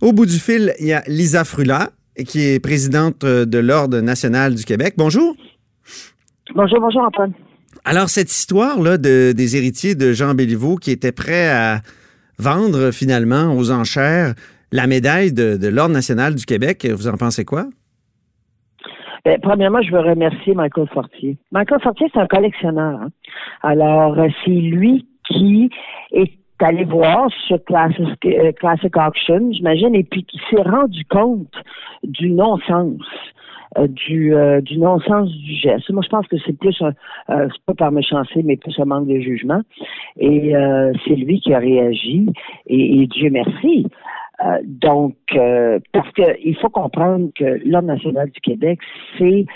Au bout du fil, il y a Lisa Frula, qui est présidente de l'Ordre national du Québec. Bonjour. Bonjour, bonjour Antoine. Alors, cette histoire-là de, des héritiers de Jean Béliveau qui étaient prêts à vendre finalement aux enchères la médaille de, de l'Ordre national du Québec, vous en pensez quoi? Bien, premièrement, je veux remercier Michael Fortier. Michael Fortier, c'est un collectionneur. hein. Alors, euh, c'est lui qui est allé voir sur Classic, euh, Classic Auction, j'imagine, et puis qui s'est rendu compte du non-sens. euh, du, euh, du non-sens du geste. Moi, je pense que c'est plus un, euh, c'est pas par méchanceté, mais plus un manque de jugement. Et euh, c'est lui qui a réagi. Et, et Dieu merci. Donc, parce que il faut comprendre que l'Ordre national du Québec, c'est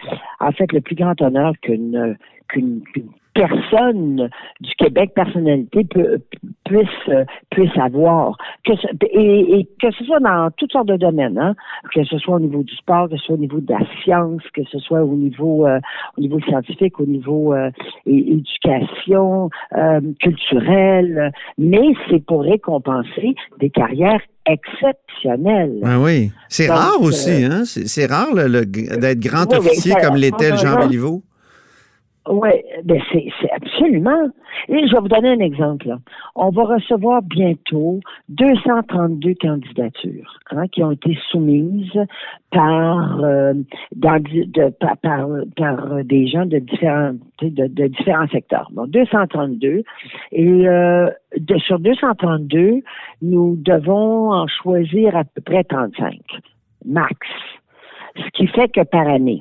en fait le plus grand honneur qu'une qu'une qu'une personne du Québec, personnalité, peut, puisse puisse avoir. Que ce- et, et que ce soit dans toutes sortes de domaines, hein, que ce soit au niveau du sport, que ce soit au niveau de la science, que ce soit au niveau euh, au niveau scientifique, au niveau euh, éducation, euh, culturelle, mais c'est pour récompenser des carrières exceptionnelles. Ah oui. C'est rare aussi, euh, hein? C'est rare d'être grand Oui, officier comme l'était Jean. Béliveau. Oui, ben c'est absolument. Et je vais vous donner un exemple. On va recevoir bientôt 232 candidatures hein, qui ont été soumises par, euh, de, par, par, des gens de différents de, de différents secteurs. Bon, 232. Et euh, de, sur 232, nous devons en choisir à peu près 35 max. Ce qui fait que par année.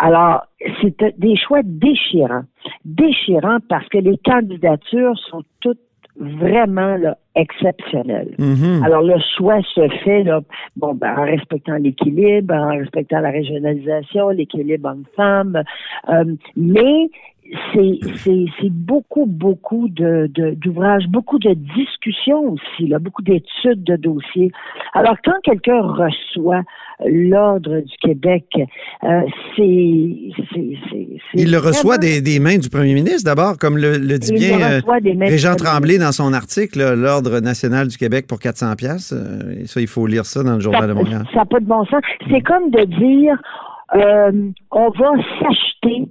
Alors, c'est des choix déchirants. Déchirants parce que les candidatures sont toutes vraiment là, exceptionnelles. Mhm. Alors, le choix se fait là, bon, ben, en respectant l'équilibre, en respectant la régionalisation, l'équilibre homme-femme, euh, mais c'est c'est c'est beaucoup beaucoup de de- d'ouvrages, beaucoup de discussions aussi, là, beaucoup d'études de dossiers. Alors quand quelqu'un reçoit l'ordre du Québec, euh, c'est c'est c'est c'est Il le reçoit des, des mains du premier ministre d'abord, comme le, le dit bien le euh, Régent Tremblay dans son article, là, l'Ordre national du Québec pour 400 pièces. Ça, il faut lire ça dans le Journal de Montréal. Ça n'a pas de bon sens. C'est comme de dire euh, on va s'acheter.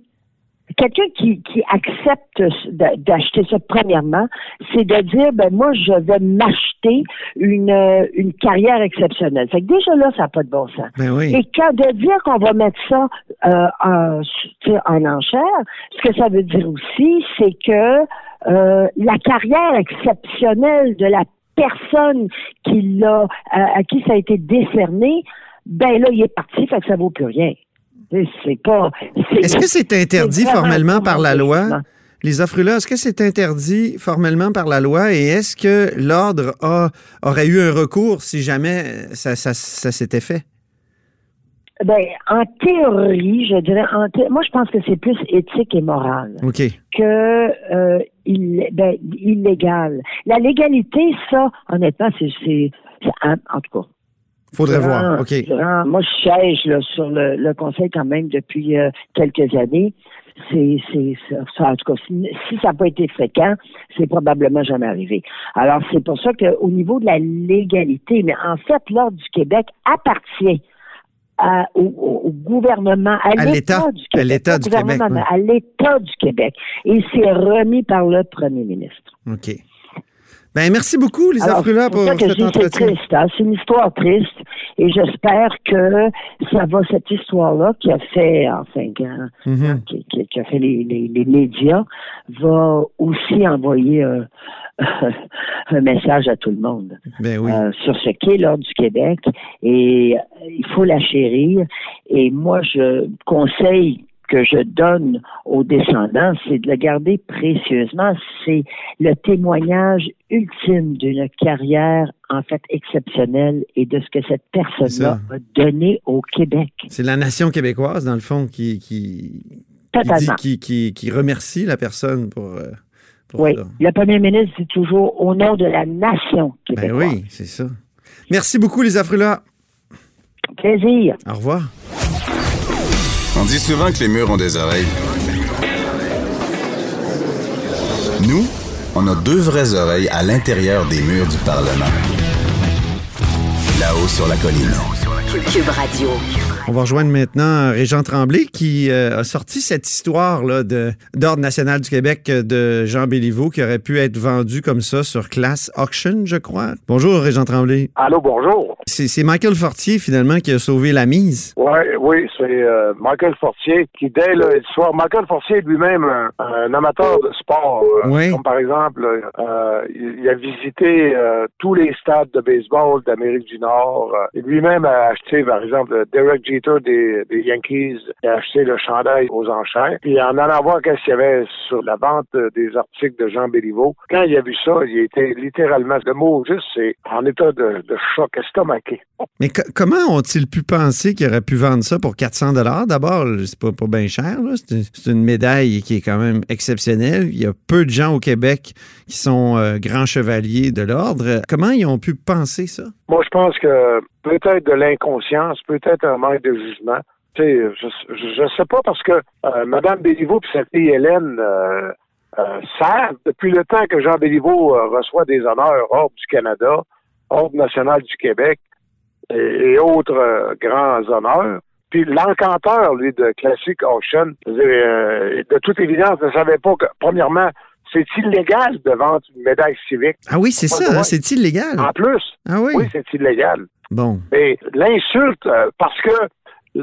Quelqu'un qui, qui accepte d'acheter ça premièrement, c'est de dire ben moi je vais m'acheter une, euh, une carrière exceptionnelle. Fait que déjà là, ça n'a pas de bon sens. Ben oui. Et quand de dire qu'on va mettre ça euh, en, enchère, ce que ça veut dire aussi, c'est que euh, la carrière exceptionnelle de la personne qui l'a, à, à qui ça a été décerné, ben là, il est parti, fait que ça vaut plus rien. C'est- C'est pas. Est-ce que c'est interdit formellement par la loi? Les offres-là, est-ce que c'est interdit formellement par la loi? Et est-ce que l'Ordre a, aurait eu un recours si jamais ça, ça, ça s'était fait? Ben, en théorie, je dirais, en thé- moi, je pense que c'est plus éthique et moral. OK. que euh, il, ben, illégal. La légalité, ça, honnêtement, c'est, en tout cas. Faudrait durant- voir. OK. durant- moi, je siège là, sur le, le conseil quand même depuis euh, quelques années. C'est, c'est, ça, en tout cas, si, si ça n'a pas été fréquent, c'est probablement jamais arrivé. Alors, c'est pour ça qu'au niveau de la légalité, mais en fait, l'Ordre du Québec appartient à- au, gouvernement, à, À l'État. du À Québec. l'État Pas au du Québec, oui. À l'État du Québec. Et c'est remis par le premier ministre. OK. Ben, merci beaucoup, Lisa Alors, Frula, pour que cet dis, c'est entretien. triste. hein. C'est une histoire triste. Et j'espère que ça va, cette histoire-là, qui a fait, enfin, qui- Mhm. qui, qui- qui a fait les, les- les médias, va aussi envoyer un, un message à tout le monde Ben oui. euh, sur ce qu'est l'Ordre du Québec. Et euh, il faut la chérir. Et moi, je conseille que je donne aux descendants, c'est de le garder précieusement. C'est le témoignage ultime d'une carrière en fait exceptionnel et de ce que cette personne-là a donné au Québec. C'est la nation québécoise, dans le fond, qui, qui, qui, dit- Totalement. qui, qui- qui remercie la personne pour, euh, Oui. ça. Le premier ministre dit toujours au nom de la nation Ben québécoise. oui, c'est ça. Merci beaucoup, les Afrula. Plaisir. Au revoir. On dit souvent que les murs ont des oreilles. Nous, on a deux vraies oreilles à l'intérieur des murs du Parlement. Là-haut sur la colline. Cube Radio. On va rejoindre maintenant Régent Tremblay qui euh, a sorti cette histoire là, de, d'Ordre national du Québec euh, de Jean Béliveau qui aurait pu être vendu comme ça sur Class Auction, je crois. Bonjour, Régent Tremblay. Allô, bonjour. C'est, Michael Fortier, finalement, qui a sauvé la mise. Ouais, oui, c'est euh, Michael Fortier qui, dès le soir, Michael Fortier est lui-même un, un amateur de sport. euh, Oui. Comme par exemple, euh, il, a visité euh, tous les stades de baseball d'Amérique du Nord. Euh, et lui-même a acheté, par exemple, Derek Des, des Yankees. A acheté le chandail aux enchères. Puis en allant voir qu'est-ce qu'il y avait sur la vente euh, des articles de Jean Béliveau, quand il a vu ça, il était littéralement, le mot juste, c'est en état de, de choc estomaqué. Mais co- comment ont-ils pu penser qu'ils auraient pu vendre ça pour 400 D'abord, c'est pas, pas bien cher. là. C'est, une- c'est une médaille qui est quand même exceptionnelle. Il y a peu de gens au Québec qui sont euh, grands chevaliers de l'ordre. Comment ils ont pu penser ça? Moi, je pense que peut-être de l'inconscience, peut-être un manque de jugement. Tu sais, je, je sais pas parce que euh, Mme Béliveau et sa fille Hélène euh, euh, savent depuis le temps que Jean Béliveau euh, reçoit des honneurs Ordre du Canada, Ordre national du Québec et, et autres grands honneurs. Puis l'encanteur, lui, de Classic Ocean, de toute évidence, ne savait pas que, premièrement, c'est illégal de vendre une médaille civique. Ah oui, c'est ça, hein, c'est illégal. En plus, Ah oui? oui, c'est illégal. Bon. Mais l'insulte, euh, parce que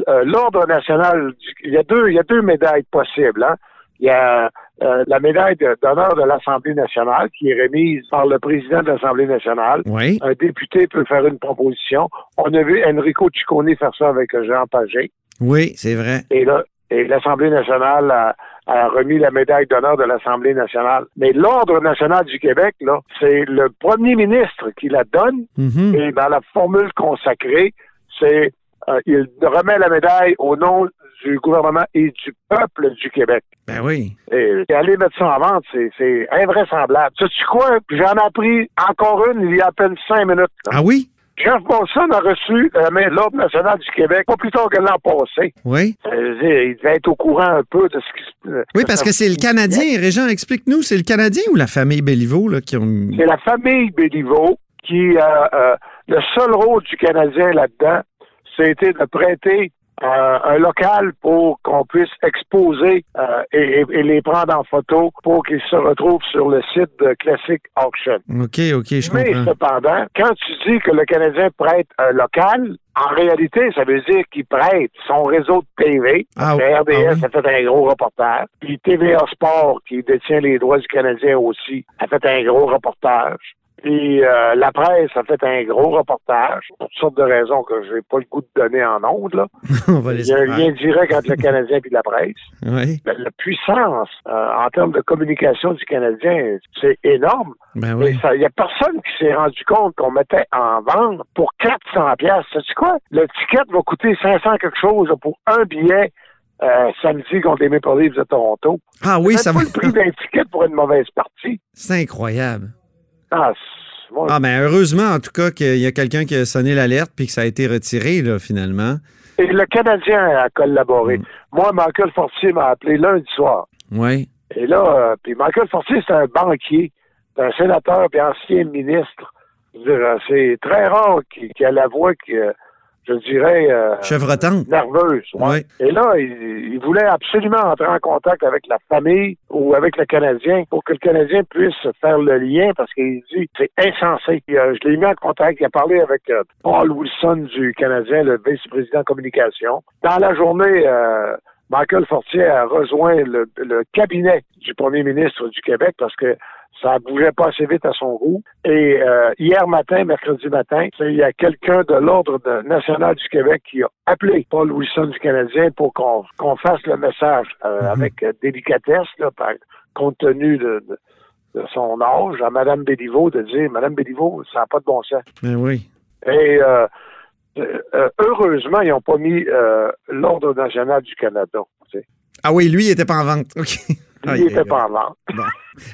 euh, l'ordre national, il y a deux, il y a deux médailles possibles. Hein. Il y a euh, la médaille de- d'honneur de l'Assemblée nationale qui est remise par le président de l'Assemblée nationale. Oui. Un député peut faire une proposition. On a vu Enrico Ciccone faire ça avec Jean Pagé. Oui, c'est vrai. Et là, et l'Assemblée nationale a, a remis la médaille d'honneur de l'Assemblée nationale. Mais l'Ordre national du Québec, là, c'est le premier ministre qui la donne Mhm. et dans la formule consacrée, c'est euh, il remet la médaille au nom du gouvernement et du peuple du Québec. Ben oui. Et, et aller mettre ça en vente, c'est, c'est invraisemblable. Sais-tu quoi? J'en ai appris encore une il y a à peine cinq minutes. là. Ah oui? Jeff Monson a reçu euh, mais l'Ordre national du Québec pas plus tard que l'an passé. Oui. Euh, il devait être au courant un peu de ce qui se... Oui, parce que c'est le Canadien. Régent, explique-nous, c'est le Canadien ou la famille Béliveau là, qui ont. C'est la famille Béliveau qui a euh, le seul rôle du Canadien là-dedans, c'était de prêter euh, un local pour qu'on puisse exposer euh, et, les prendre en photo pour qu'ils se retrouvent sur le site de Classic Auction. OK, OK, je Mais comprends. cependant, quand tu dis que le Canadien prête un local, en réalité, ça veut dire qu'il prête son réseau de TV. Ah, Le RDS ah oui. a fait un gros reportage. Puis TVA Sport, qui détient les droits du Canadien aussi, a fait un gros reportage. Puis euh, la presse a fait un gros reportage pour toutes sortes de raisons que je n'ai pas le goût de donner en ondes. Là. On va Il y a un lien direct entre le Canadien et la presse. Oui. La, la puissance euh, en termes de communication du Canadien, c'est énorme. Ben oui. Il n'y a personne qui s'est rendu compte qu'on mettait en vente pour 400 pièces. Sais-tu quoi? Le ticket va coûter 500 quelque chose pour un billet euh, samedi contre les Maple Leafs de Toronto. Ah oui, C'est ça pas va. le prix d'un ticket pour une mauvaise partie. C'est incroyable. Ah, Ah, ben heureusement, en tout cas, qu'il y a quelqu'un qui a sonné l'alerte puis que ça a été retiré, là, finalement. Et le Canadien a collaboré. Mm. Moi, Michael Fortier m'a appelé lundi soir. Oui. Et là, euh, puis Michael Fortier, c'est un banquier, c'est un sénateur puis ancien ministre. Euh, c'est très rare qu'il qu'il ait la voix qui, euh, je dirais, euh, Chevrotante. nerveuse. ouais. Et là, il, il voulait absolument entrer en contact avec la famille ou avec le Canadien pour que le Canadien puisse faire le lien parce qu'il dit c'est insensé. Euh, je l'ai mis en contact. Il a parlé avec euh, Paul Wilson du Canadien, le vice-président communication. Dans la journée, euh, Michael Fortier a rejoint le, le cabinet du premier ministre du Québec parce que ça bougeait pas assez vite à son goût. Et euh, hier matin, mercredi matin, il y a quelqu'un de l'Ordre national du Québec qui a appelé Paul Wilson du Canadien pour qu'on fasse le message euh, avec euh, délicatesse, là, par, compte tenu de, de- de son âge à Mme Béliveau de dire Mme Béliveau, ça n'a pas de bon sens. Ben oui. Et euh, euh, heureusement, ils n'ont pas mis euh, l'Ordre national du Canada. tu sais. Ah oui, lui, il n'était pas en vente. OK. Lui, il n'était pas en vente.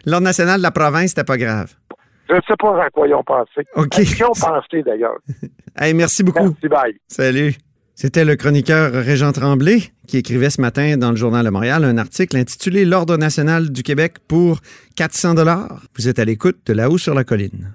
L'Ordre national de la province, c'était pas grave. Je ne sais pas à quoi ils ont pensé. OK. À qui ont pensé, d'ailleurs. Hey, merci beaucoup. Merci, bye. Salut. C'était le chroniqueur Régent Tremblay qui écrivait ce matin dans le Journal de Montréal un article intitulé L'Ordre national du Québec pour 400 dollars. Vous êtes à l'écoute de là-haut sur la colline.